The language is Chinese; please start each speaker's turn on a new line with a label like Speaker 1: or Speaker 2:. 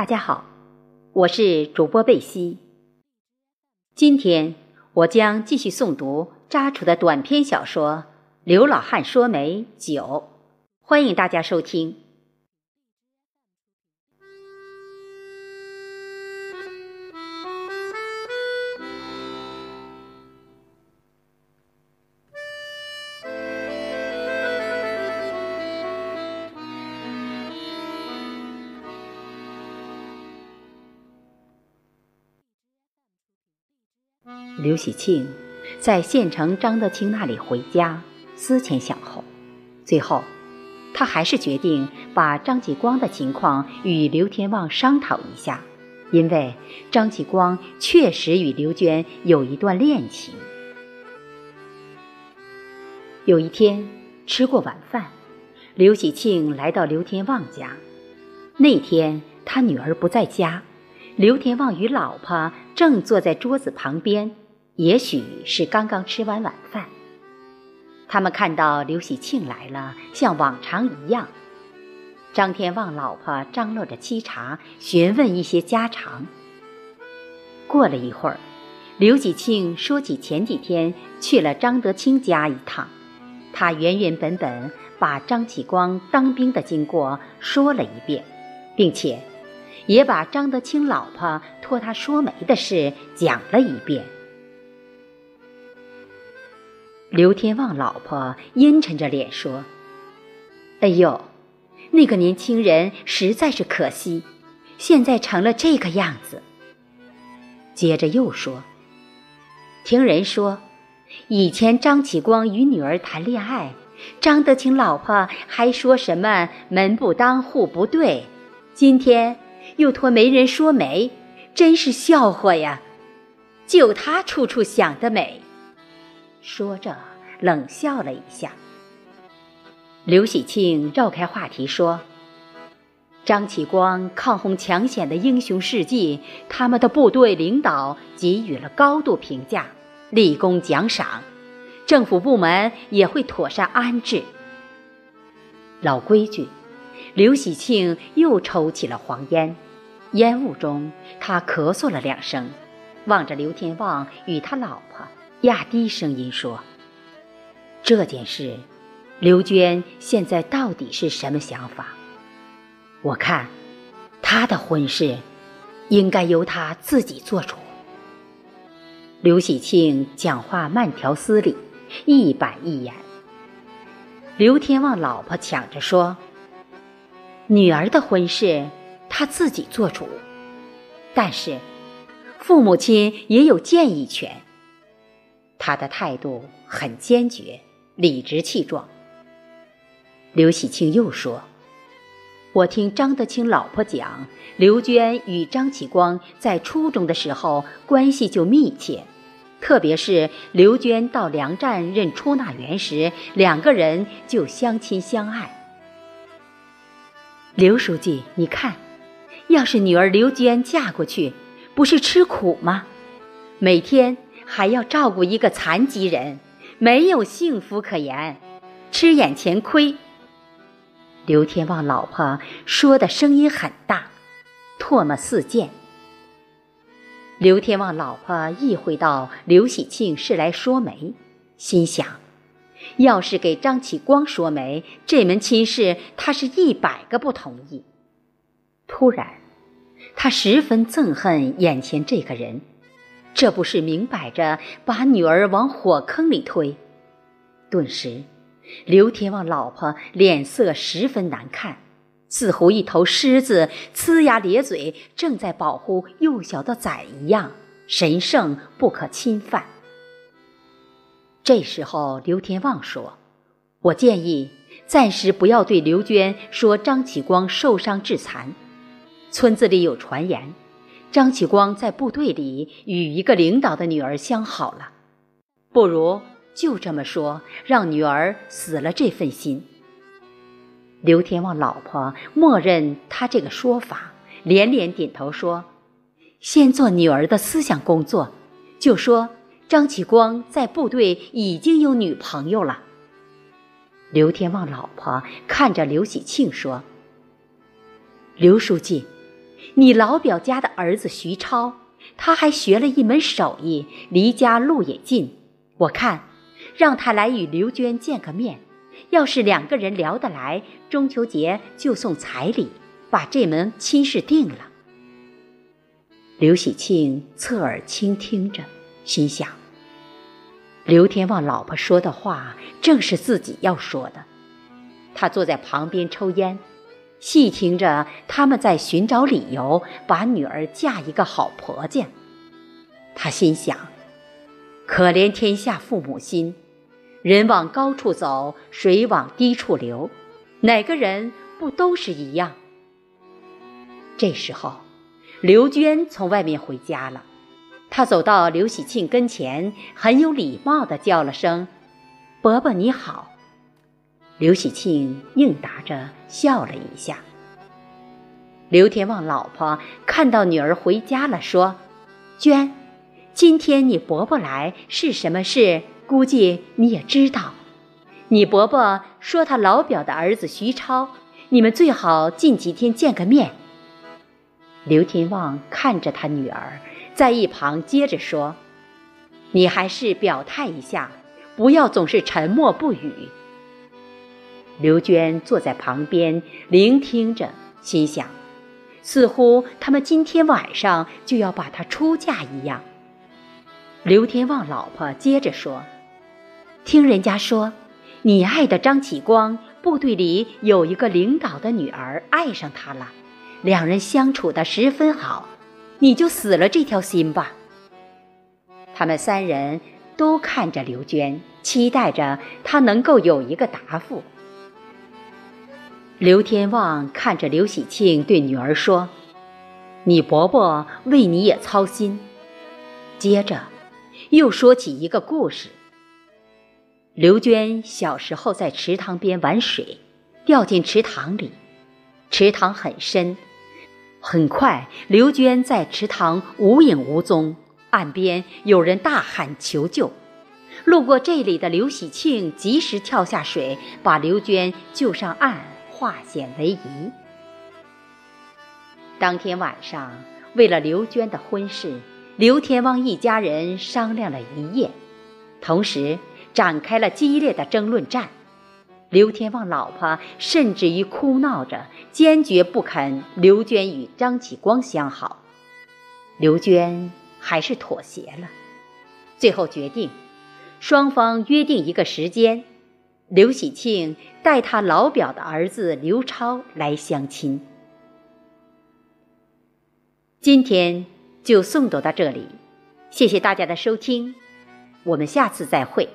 Speaker 1: 大家好，我是主播贝西。今天我将继续诵读扎楚的短篇小说《刘老汉说媒九》，欢迎大家收听。刘喜庆在县城张德清那里回家，思前想后，最后他还是决定把张继光的情况与刘天旺商讨一下，因为张继光确实与刘娟有一段恋情。有一天吃过晚饭，刘喜庆来到刘天旺家，那天他女儿不在家，刘天旺与老婆正坐在桌子旁边。也许是刚刚吃完晚饭，他们看到刘喜庆来了，像往常一样。张天旺老婆张罗着沏茶，询问一些家常。过了一会儿，刘喜庆说起前几天去了张德清家一趟，他原原本本把张启光当兵的经过说了一遍，并且也把张德清老婆托他说媒的事讲了一遍。刘天旺老婆阴沉着脸说：“哎呦，那个年轻人实在是可惜，现在成了这个样子。”接着又说：“听人说，以前张启光与女儿谈恋爱，张德清老婆还说什么门不当户不对，今天又托媒人说媒，真是笑话呀！就他处处想得美。”说着，冷笑了一下。刘喜庆绕开话题说：“张启光抗洪抢险的英雄事迹，他们的部队领导给予了高度评价，立功奖赏，政府部门也会妥善安置。”老规矩，刘喜庆又抽起了黄烟，烟雾中他咳嗽了两声，望着刘天旺与他老婆。压低声音说：“这件事，刘娟现在到底是什么想法？我看，她的婚事，应该由她自己做主。”刘喜庆讲话慢条斯理，一板一眼。刘天旺老婆抢着说：“女儿的婚事，他自己做主，但是，父母亲也有建议权。”他的态度很坚决，理直气壮。刘喜庆又说：“我听张德清老婆讲，刘娟与张启光在初中的时候关系就密切，特别是刘娟到粮站任出纳员时，两个人就相亲相爱。刘书记，你看，要是女儿刘娟嫁过去，不是吃苦吗？每天……”还要照顾一个残疾人，没有幸福可言，吃眼前亏。刘天旺老婆说的声音很大，唾沫四溅。刘天旺老婆意会到刘喜庆是来说媒，心想：要是给张启光说媒，这门亲事他是一百个不同意。突然，他十分憎恨眼前这个人。这不是明摆着把女儿往火坑里推？顿时，刘天旺老婆脸色十分难看，似乎一头狮子呲牙咧嘴，正在保护幼小的崽一样，神圣不可侵犯。这时候，刘天旺说：“我建议暂时不要对刘娟说张启光受伤致残，村子里有传言。”张启光在部队里与一个领导的女儿相好了，不如就这么说，让女儿死了这份心。刘天旺老婆默认他这个说法，连连点头说：“先做女儿的思想工作，就说张启光在部队已经有女朋友了。”刘天旺老婆看着刘喜庆说：“刘书记。”你老表家的儿子徐超，他还学了一门手艺，离家路也近。我看，让他来与刘娟见个面。要是两个人聊得来，中秋节就送彩礼，把这门亲事定了。”刘喜庆侧耳倾听着，心想：刘天旺老婆说的话，正是自己要说的。他坐在旁边抽烟，细听着他们在寻找理由把女儿嫁一个好婆家。他心想：可怜天下父母心，人往高处走，水往低处流，哪个人不都是一样？这时候。刘娟从外面回家了，她走到刘喜庆跟前，很有礼貌地叫了声：“伯伯你好。”刘喜庆应答着笑了一下。刘天旺老婆看到女儿回家了，说：“娟，今天你伯伯来是什么事？估计你也知道。你伯伯说他老表的儿子徐超，你们最好近几天见个面。”刘天旺看着他女儿，在一旁接着说：“你还是表态一下，不要总是沉默不语。”刘娟坐在旁边聆听着，心想：似乎他们今天晚上就要把她出嫁一样。刘天旺老婆接着说：“听人家说，你爱的张启光部队里有一个领导的女儿爱上他了。”两人相处的十分好，你就死了这条心吧。他们三人都看着刘娟，期待着她能够有一个答复。刘天旺看着刘喜庆，对女儿说：“你伯伯为你也操心。”接着，又说起一个故事。刘娟小时候在池塘边玩水，掉进池塘里，池塘很深。很快，刘娟在池塘无影无踪，岸边有人大喊求救。路过这里的刘喜庆及时跳下水，把刘娟救上岸，化险为夷。当天晚上，为了刘娟的婚事，刘天旺一家人商量了一夜，同时展开了激烈的争论战。刘天旺老婆甚至于哭闹着，坚决不肯刘娟与张启光相好。刘娟还是妥协了，最后决定，双方约定一个时间，刘喜庆带他老表的儿子刘超来相亲。今天就诵读到这里，谢谢大家的收听，我们下次再会。